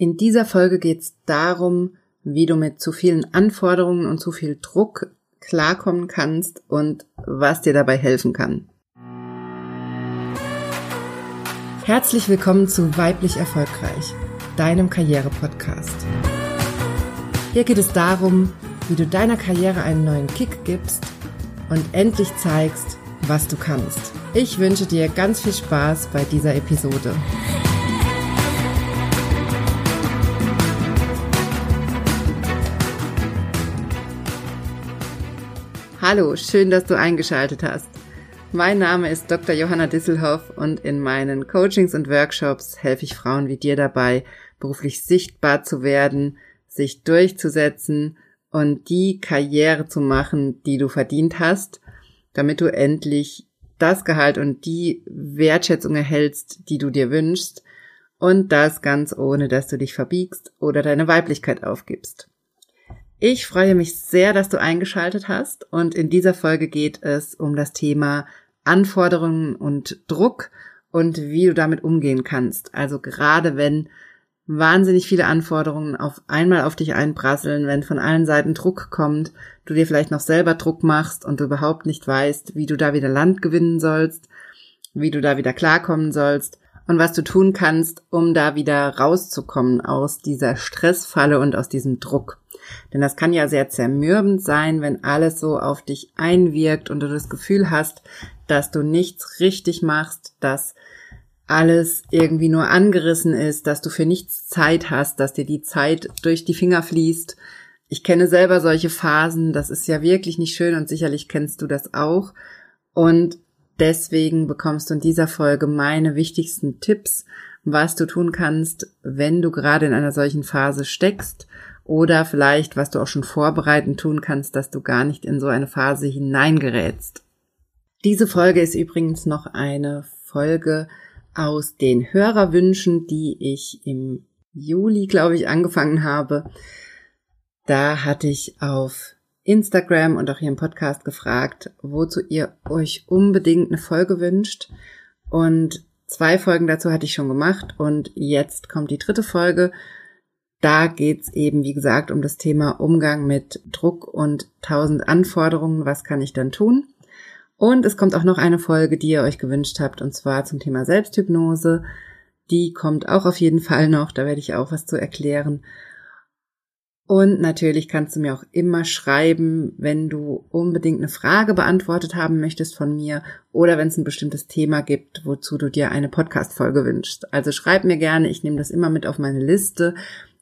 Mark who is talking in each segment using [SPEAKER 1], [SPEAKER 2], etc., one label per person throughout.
[SPEAKER 1] In dieser Folge geht es darum, wie du mit zu vielen Anforderungen und zu viel Druck klarkommen kannst und was dir dabei helfen kann. Herzlich willkommen zu Weiblich Erfolgreich, deinem Karriere-Podcast. Hier geht es darum, wie du deiner Karriere einen neuen Kick gibst und endlich zeigst, was du kannst. Ich wünsche dir ganz viel Spaß bei dieser Episode. Hallo, schön, dass du eingeschaltet hast. Mein Name ist Dr. Johanna Disselhoff und in meinen Coachings und Workshops helfe ich Frauen wie dir dabei, beruflich sichtbar zu werden, sich durchzusetzen und die Karriere zu machen, die du verdient hast, damit du endlich das Gehalt und die Wertschätzung erhältst, die du dir wünschst und das ganz ohne, dass du dich verbiegst oder deine Weiblichkeit aufgibst. Ich freue mich sehr, dass du eingeschaltet hast und in dieser Folge geht es um das Thema Anforderungen und Druck und wie du damit umgehen kannst. Also gerade wenn wahnsinnig viele Anforderungen auf einmal auf dich einprasseln, wenn von allen Seiten Druck kommt, du dir vielleicht noch selber Druck machst und du überhaupt nicht weißt, wie du da wieder Land gewinnen sollst, wie du da wieder klarkommen sollst und was du tun kannst, um da wieder rauszukommen aus dieser Stressfalle und aus diesem Druck. Denn das kann ja sehr zermürbend sein, wenn alles so auf dich einwirkt und du das Gefühl hast, dass du nichts richtig machst, dass alles irgendwie nur angerissen ist, dass du für nichts Zeit hast, dass dir die Zeit durch die Finger fließt. Ich kenne selber solche Phasen, das ist ja wirklich nicht schön und sicherlich kennst du das auch. Und deswegen bekommst du in dieser Folge meine wichtigsten Tipps, was du tun kannst, wenn du gerade in einer solchen Phase steckst oder vielleicht, was du auch schon vorbereitend tun kannst, dass du gar nicht in so eine Phase hineingerätst. Diese Folge ist übrigens noch eine Folge aus den Hörerwünschen, die ich im Juli, glaube ich, angefangen habe. Da hatte ich auf Instagram und auch hier im Podcast gefragt, wozu ihr euch unbedingt eine Folge wünscht. Und zwei Folgen dazu hatte ich schon gemacht und jetzt kommt die dritte Folge da geht's eben, wie gesagt, um das Thema Umgang mit Druck und tausend Anforderungen. Was kann ich dann tun? Und es kommt auch noch eine Folge, die ihr euch gewünscht habt, und zwar zum Thema Selbsthypnose. Die kommt auch auf jeden Fall noch, da werde ich auch was zu erklären. Und natürlich kannst du mir auch immer schreiben, wenn du unbedingt eine Frage beantwortet haben möchtest von mir oder wenn es ein bestimmtes Thema gibt, wozu du dir eine Podcast-Folge wünschst. Also schreib mir gerne, ich nehme das immer mit auf meine Liste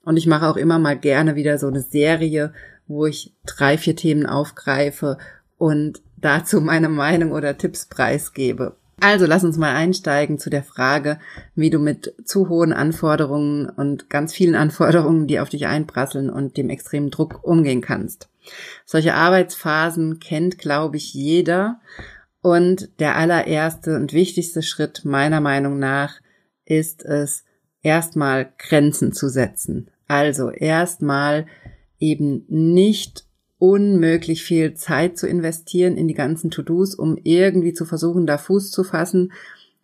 [SPEAKER 1] und ich mache auch immer mal gerne wieder so eine Serie, wo ich drei, vier Themen aufgreife und dazu meine Meinung oder Tipps preisgebe. Also lass uns mal einsteigen zu der Frage, wie du mit zu hohen Anforderungen und ganz vielen Anforderungen, die auf dich einprasseln und dem extremen Druck umgehen kannst. Solche Arbeitsphasen kennt, glaube ich, jeder. Und der allererste und wichtigste Schritt meiner Meinung nach ist es, erstmal Grenzen zu setzen. Also erstmal eben nicht unmöglich viel Zeit zu investieren in die ganzen To-Dos, um irgendwie zu versuchen, da Fuß zu fassen,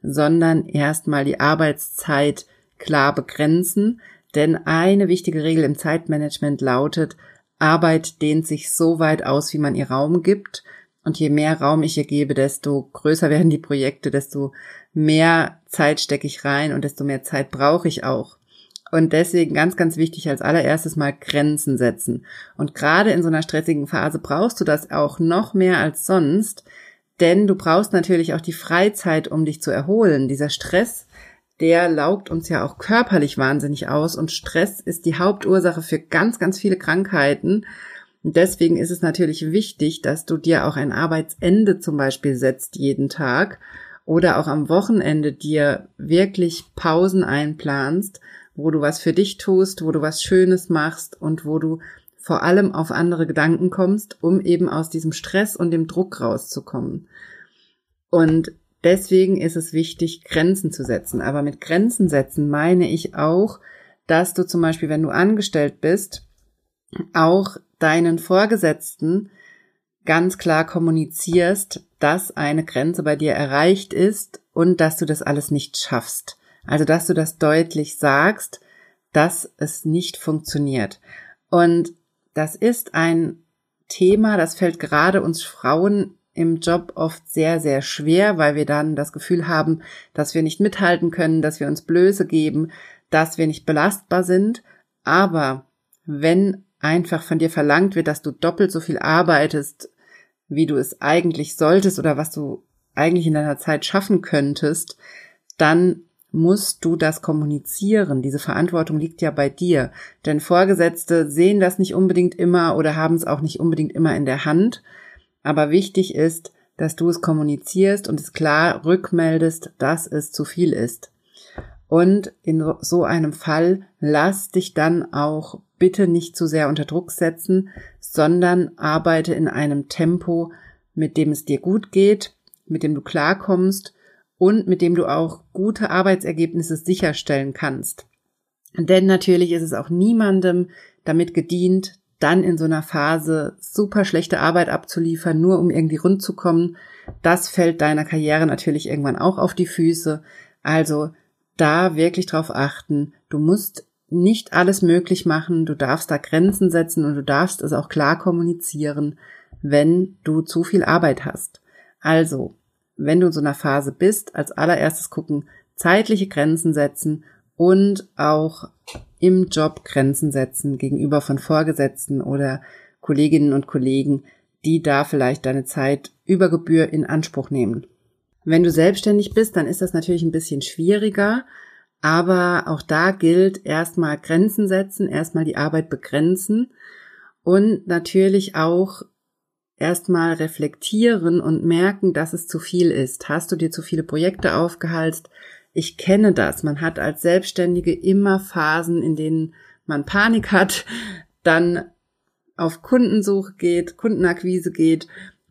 [SPEAKER 1] sondern erstmal die Arbeitszeit klar begrenzen. Denn eine wichtige Regel im Zeitmanagement lautet, Arbeit dehnt sich so weit aus, wie man ihr Raum gibt. Und je mehr Raum ich ihr gebe, desto größer werden die Projekte, desto mehr Zeit stecke ich rein und desto mehr Zeit brauche ich auch. Und deswegen ganz, ganz wichtig als allererstes mal Grenzen setzen. Und gerade in so einer stressigen Phase brauchst du das auch noch mehr als sonst, denn du brauchst natürlich auch die Freizeit, um dich zu erholen. Dieser Stress, der laugt uns ja auch körperlich wahnsinnig aus und Stress ist die Hauptursache für ganz, ganz viele Krankheiten. Und deswegen ist es natürlich wichtig, dass du dir auch ein Arbeitsende zum Beispiel setzt jeden Tag oder auch am Wochenende dir wirklich Pausen einplanst, wo du was für dich tust, wo du was Schönes machst und wo du vor allem auf andere Gedanken kommst, um eben aus diesem Stress und dem Druck rauszukommen. Und deswegen ist es wichtig, Grenzen zu setzen. Aber mit Grenzen setzen meine ich auch, dass du zum Beispiel, wenn du angestellt bist, auch deinen Vorgesetzten ganz klar kommunizierst, dass eine Grenze bei dir erreicht ist und dass du das alles nicht schaffst. Also, dass du das deutlich sagst, dass es nicht funktioniert. Und das ist ein Thema, das fällt gerade uns Frauen im Job oft sehr, sehr schwer, weil wir dann das Gefühl haben, dass wir nicht mithalten können, dass wir uns Blöße geben, dass wir nicht belastbar sind. Aber wenn einfach von dir verlangt wird, dass du doppelt so viel arbeitest, wie du es eigentlich solltest oder was du eigentlich in deiner Zeit schaffen könntest, dann musst du das kommunizieren. Diese Verantwortung liegt ja bei dir. Denn Vorgesetzte sehen das nicht unbedingt immer oder haben es auch nicht unbedingt immer in der Hand. Aber wichtig ist, dass du es kommunizierst und es klar rückmeldest, dass es zu viel ist. Und in so einem Fall lass dich dann auch bitte nicht zu sehr unter Druck setzen, sondern arbeite in einem Tempo, mit dem es dir gut geht, mit dem du klarkommst und mit dem du auch gute Arbeitsergebnisse sicherstellen kannst. Denn natürlich ist es auch niemandem damit gedient, dann in so einer Phase super schlechte Arbeit abzuliefern, nur um irgendwie rund zu kommen. Das fällt deiner Karriere natürlich irgendwann auch auf die Füße. Also da wirklich drauf achten. Du musst nicht alles möglich machen. Du darfst da Grenzen setzen und du darfst es auch klar kommunizieren, wenn du zu viel Arbeit hast. Also wenn du in so einer Phase bist, als allererstes gucken, zeitliche Grenzen setzen und auch im Job Grenzen setzen gegenüber von Vorgesetzten oder Kolleginnen und Kollegen, die da vielleicht deine Zeit über Gebühr in Anspruch nehmen. Wenn du selbstständig bist, dann ist das natürlich ein bisschen schwieriger, aber auch da gilt erstmal Grenzen setzen, erstmal die Arbeit begrenzen und natürlich auch erstmal reflektieren und merken, dass es zu viel ist. Hast du dir zu viele Projekte aufgehalst? Ich kenne das. Man hat als Selbstständige immer Phasen, in denen man Panik hat, dann auf Kundensuche geht, Kundenakquise geht,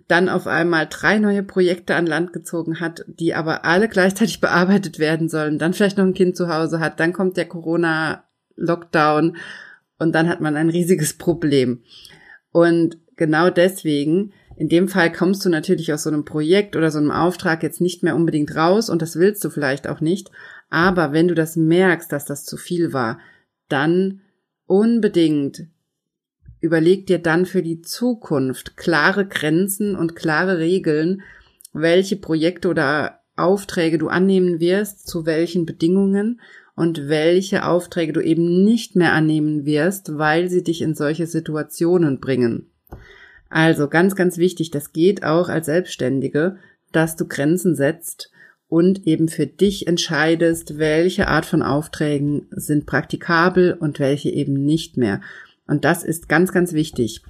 [SPEAKER 1] dann auf einmal drei neue Projekte an Land gezogen hat, die aber alle gleichzeitig bearbeitet werden sollen, dann vielleicht noch ein Kind zu Hause hat, dann kommt der Corona-Lockdown und dann hat man ein riesiges Problem. Und genau deswegen, in dem Fall kommst du natürlich aus so einem Projekt oder so einem Auftrag jetzt nicht mehr unbedingt raus und das willst du vielleicht auch nicht. Aber wenn du das merkst, dass das zu viel war, dann unbedingt überleg dir dann für die Zukunft klare Grenzen und klare Regeln, welche Projekte oder Aufträge du annehmen wirst, zu welchen Bedingungen und welche Aufträge du eben nicht mehr annehmen wirst, weil sie dich in solche Situationen bringen. Also ganz, ganz wichtig, das geht auch als Selbstständige, dass du Grenzen setzt und eben für dich entscheidest, welche Art von Aufträgen sind praktikabel und welche eben nicht mehr. Und das ist ganz, ganz wichtig.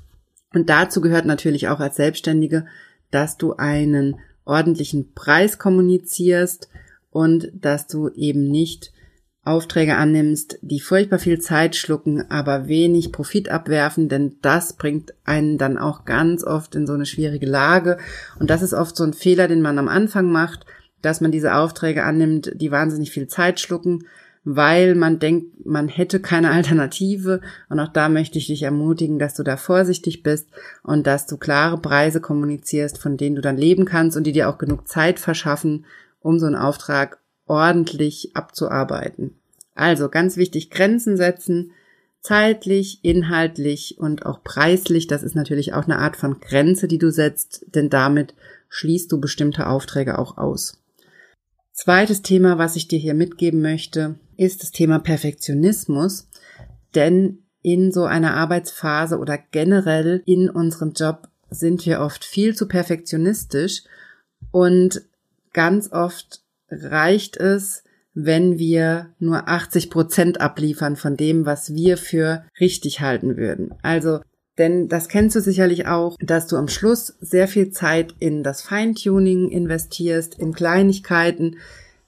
[SPEAKER 1] Und dazu gehört natürlich auch als Selbstständige, dass du einen ordentlichen Preis kommunizierst und dass du eben nicht Aufträge annimmst, die furchtbar viel Zeit schlucken, aber wenig Profit abwerfen, denn das bringt einen dann auch ganz oft in so eine schwierige Lage. Und das ist oft so ein Fehler, den man am Anfang macht, dass man diese Aufträge annimmt, die wahnsinnig viel Zeit schlucken, weil man denkt, man hätte keine Alternative. Und auch da möchte ich dich ermutigen, dass du da vorsichtig bist und dass du klare Preise kommunizierst, von denen du dann leben kannst und die dir auch genug Zeit verschaffen, um so einen Auftrag ordentlich abzuarbeiten. Also ganz wichtig, Grenzen setzen, zeitlich, inhaltlich und auch preislich. Das ist natürlich auch eine Art von Grenze, die du setzt, denn damit schließt du bestimmte Aufträge auch aus. Zweites Thema, was ich dir hier mitgeben möchte, ist das Thema Perfektionismus. Denn in so einer Arbeitsphase oder generell in unserem Job sind wir oft viel zu perfektionistisch und ganz oft reicht es, wenn wir nur 80 Prozent abliefern von dem, was wir für richtig halten würden. Also, denn das kennst du sicherlich auch, dass du am Schluss sehr viel Zeit in das Feintuning investierst, in Kleinigkeiten,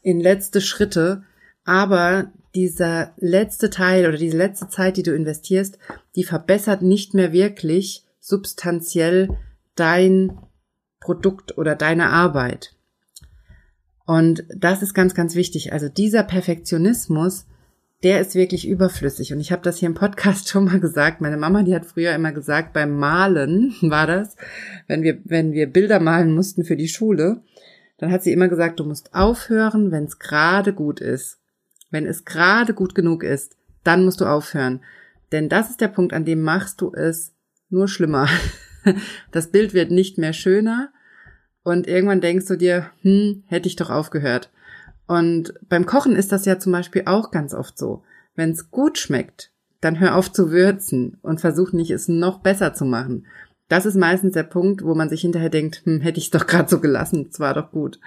[SPEAKER 1] in letzte Schritte, aber dieser letzte Teil oder diese letzte Zeit, die du investierst, die verbessert nicht mehr wirklich substanziell dein Produkt oder deine Arbeit. Und das ist ganz, ganz wichtig. Also dieser Perfektionismus, der ist wirklich überflüssig. Und ich habe das hier im Podcast schon mal gesagt. Meine Mama, die hat früher immer gesagt, beim Malen war das, wenn wir, wenn wir Bilder malen mussten für die Schule, dann hat sie immer gesagt, du musst aufhören, wenn es gerade gut ist. Wenn es gerade gut genug ist, dann musst du aufhören. Denn das ist der Punkt, an dem machst du es nur schlimmer. Das Bild wird nicht mehr schöner und irgendwann denkst du dir, hm, hätte ich doch aufgehört. Und beim Kochen ist das ja zum Beispiel auch ganz oft so. Wenn es gut schmeckt, dann hör auf zu würzen und versuch nicht, es noch besser zu machen. Das ist meistens der Punkt, wo man sich hinterher denkt, hm, hätte ich es doch gerade so gelassen, es war doch gut.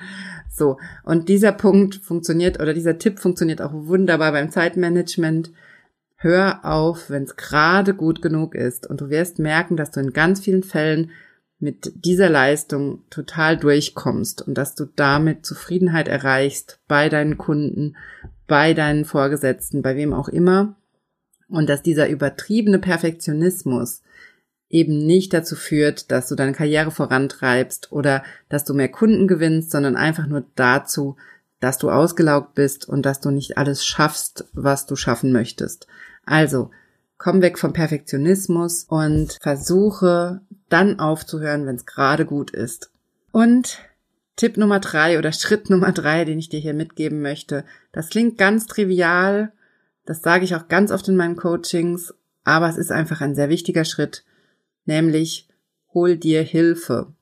[SPEAKER 1] So, und dieser Punkt funktioniert oder dieser Tipp funktioniert auch wunderbar beim Zeitmanagement. Hör auf, wenn es gerade gut genug ist und du wirst merken, dass du in ganz vielen Fällen mit dieser Leistung total durchkommst und dass du damit Zufriedenheit erreichst bei deinen Kunden, bei deinen Vorgesetzten, bei wem auch immer und dass dieser übertriebene Perfektionismus eben nicht dazu führt, dass du deine Karriere vorantreibst oder dass du mehr Kunden gewinnst, sondern einfach nur dazu, dass du ausgelaugt bist und dass du nicht alles schaffst, was du schaffen möchtest. Also, komm weg vom Perfektionismus und versuche dann aufzuhören, wenn es gerade gut ist. Und Tipp Nummer drei oder Schritt Nummer drei, den ich dir hier mitgeben möchte, das klingt ganz trivial, das sage ich auch ganz oft in meinen Coachings, aber es ist einfach ein sehr wichtiger Schritt nämlich hol dir Hilfe.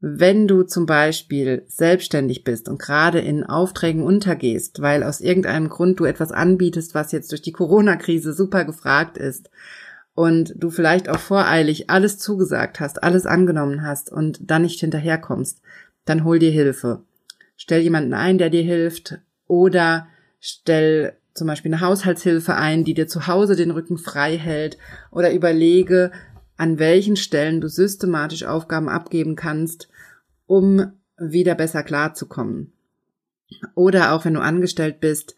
[SPEAKER 1] Wenn du zum Beispiel selbstständig bist und gerade in Aufträgen untergehst, weil aus irgendeinem Grund du etwas anbietest, was jetzt durch die Corona-Krise super gefragt ist und du vielleicht auch voreilig alles zugesagt hast, alles angenommen hast und dann nicht hinterherkommst, dann hol dir Hilfe. Stell jemanden ein, der dir hilft oder stell zum Beispiel eine Haushaltshilfe ein, die dir zu Hause den Rücken frei hält oder überlege, an welchen Stellen du systematisch Aufgaben abgeben kannst, um wieder besser klarzukommen. Oder auch wenn du angestellt bist,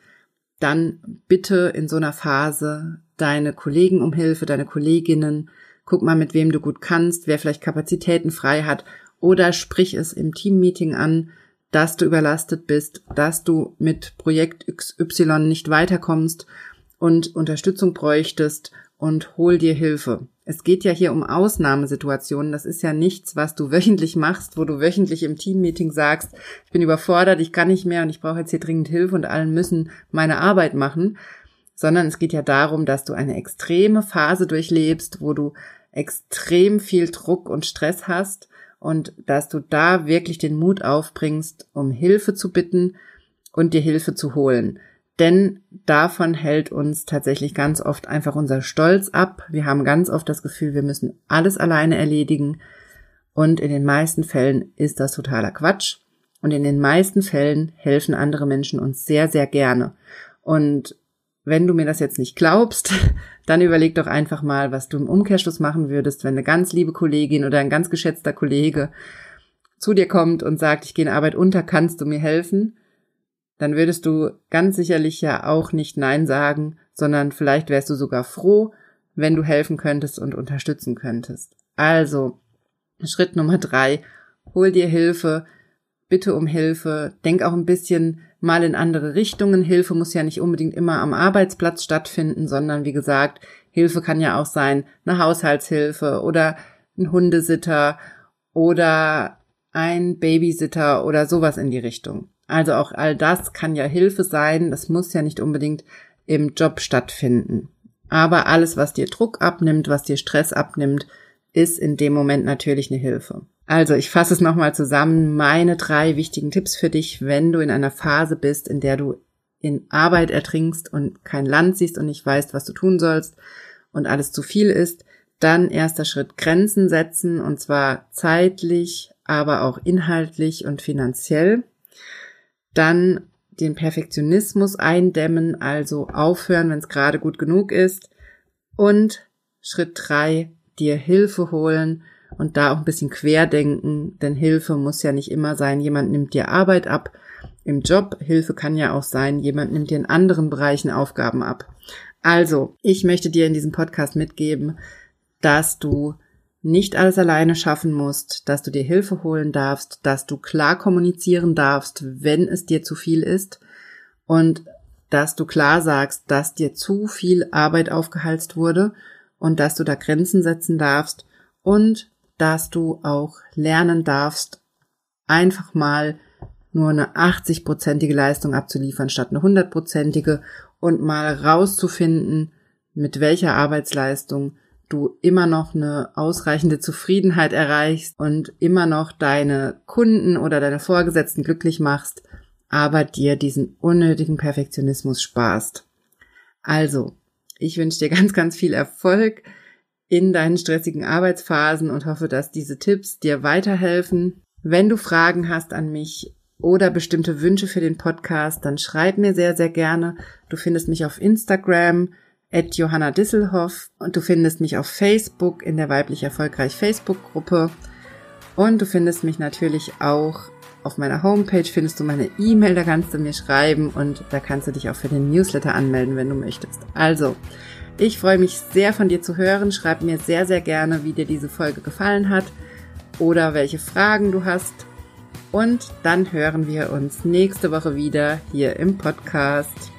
[SPEAKER 1] dann bitte in so einer Phase deine Kollegen um Hilfe, deine Kolleginnen, guck mal, mit wem du gut kannst, wer vielleicht Kapazitäten frei hat, oder sprich es im Teammeeting an, dass du überlastet bist, dass du mit Projekt XY nicht weiterkommst und Unterstützung bräuchtest und hol dir Hilfe. Es geht ja hier um Ausnahmesituationen. Das ist ja nichts, was du wöchentlich machst, wo du wöchentlich im Teammeeting sagst, ich bin überfordert, ich kann nicht mehr und ich brauche jetzt hier dringend Hilfe und allen müssen meine Arbeit machen, sondern es geht ja darum, dass du eine extreme Phase durchlebst, wo du extrem viel Druck und Stress hast und dass du da wirklich den Mut aufbringst, um Hilfe zu bitten und dir Hilfe zu holen. Denn davon hält uns tatsächlich ganz oft einfach unser Stolz ab. Wir haben ganz oft das Gefühl, wir müssen alles alleine erledigen. Und in den meisten Fällen ist das totaler Quatsch. Und in den meisten Fällen helfen andere Menschen uns sehr, sehr gerne. Und wenn du mir das jetzt nicht glaubst, dann überleg doch einfach mal, was du im Umkehrschluss machen würdest, wenn eine ganz liebe Kollegin oder ein ganz geschätzter Kollege zu dir kommt und sagt, ich gehe in Arbeit unter, kannst du mir helfen? Dann würdest du ganz sicherlich ja auch nicht Nein sagen, sondern vielleicht wärst du sogar froh, wenn du helfen könntest und unterstützen könntest. Also, Schritt Nummer drei, hol dir Hilfe, bitte um Hilfe, denk auch ein bisschen mal in andere Richtungen. Hilfe muss ja nicht unbedingt immer am Arbeitsplatz stattfinden, sondern wie gesagt, Hilfe kann ja auch sein, eine Haushaltshilfe oder ein Hundesitter oder ein Babysitter oder sowas in die Richtung. Also auch all das kann ja Hilfe sein. Das muss ja nicht unbedingt im Job stattfinden. Aber alles, was dir Druck abnimmt, was dir Stress abnimmt, ist in dem Moment natürlich eine Hilfe. Also ich fasse es nochmal zusammen. Meine drei wichtigen Tipps für dich, wenn du in einer Phase bist, in der du in Arbeit ertrinkst und kein Land siehst und nicht weißt, was du tun sollst und alles zu viel ist, dann erster Schritt Grenzen setzen und zwar zeitlich, aber auch inhaltlich und finanziell. Dann den Perfektionismus eindämmen, also aufhören, wenn es gerade gut genug ist. Und Schritt drei, dir Hilfe holen und da auch ein bisschen querdenken, denn Hilfe muss ja nicht immer sein, jemand nimmt dir Arbeit ab im Job. Hilfe kann ja auch sein, jemand nimmt dir in anderen Bereichen Aufgaben ab. Also, ich möchte dir in diesem Podcast mitgeben, dass du nicht alles alleine schaffen musst, dass du dir Hilfe holen darfst, dass du klar kommunizieren darfst, wenn es dir zu viel ist und dass du klar sagst, dass dir zu viel Arbeit aufgehalst wurde und dass du da Grenzen setzen darfst und dass du auch lernen darfst, einfach mal nur eine 80-prozentige Leistung abzuliefern statt eine 100-prozentige und mal rauszufinden, mit welcher Arbeitsleistung du immer noch eine ausreichende Zufriedenheit erreichst und immer noch deine Kunden oder deine Vorgesetzten glücklich machst, aber dir diesen unnötigen Perfektionismus sparst. Also, ich wünsche dir ganz, ganz viel Erfolg in deinen stressigen Arbeitsphasen und hoffe, dass diese Tipps dir weiterhelfen. Wenn du Fragen hast an mich oder bestimmte Wünsche für den Podcast, dann schreib mir sehr, sehr gerne. Du findest mich auf Instagram at Johanna Disselhoff und du findest mich auf Facebook in der weiblich erfolgreich Facebook-Gruppe und du findest mich natürlich auch auf meiner Homepage findest du meine E-Mail, da kannst du mir schreiben und da kannst du dich auch für den Newsletter anmelden, wenn du möchtest. Also, ich freue mich sehr von dir zu hören. Schreib mir sehr, sehr gerne, wie dir diese Folge gefallen hat oder welche Fragen du hast. Und dann hören wir uns nächste Woche wieder hier im Podcast.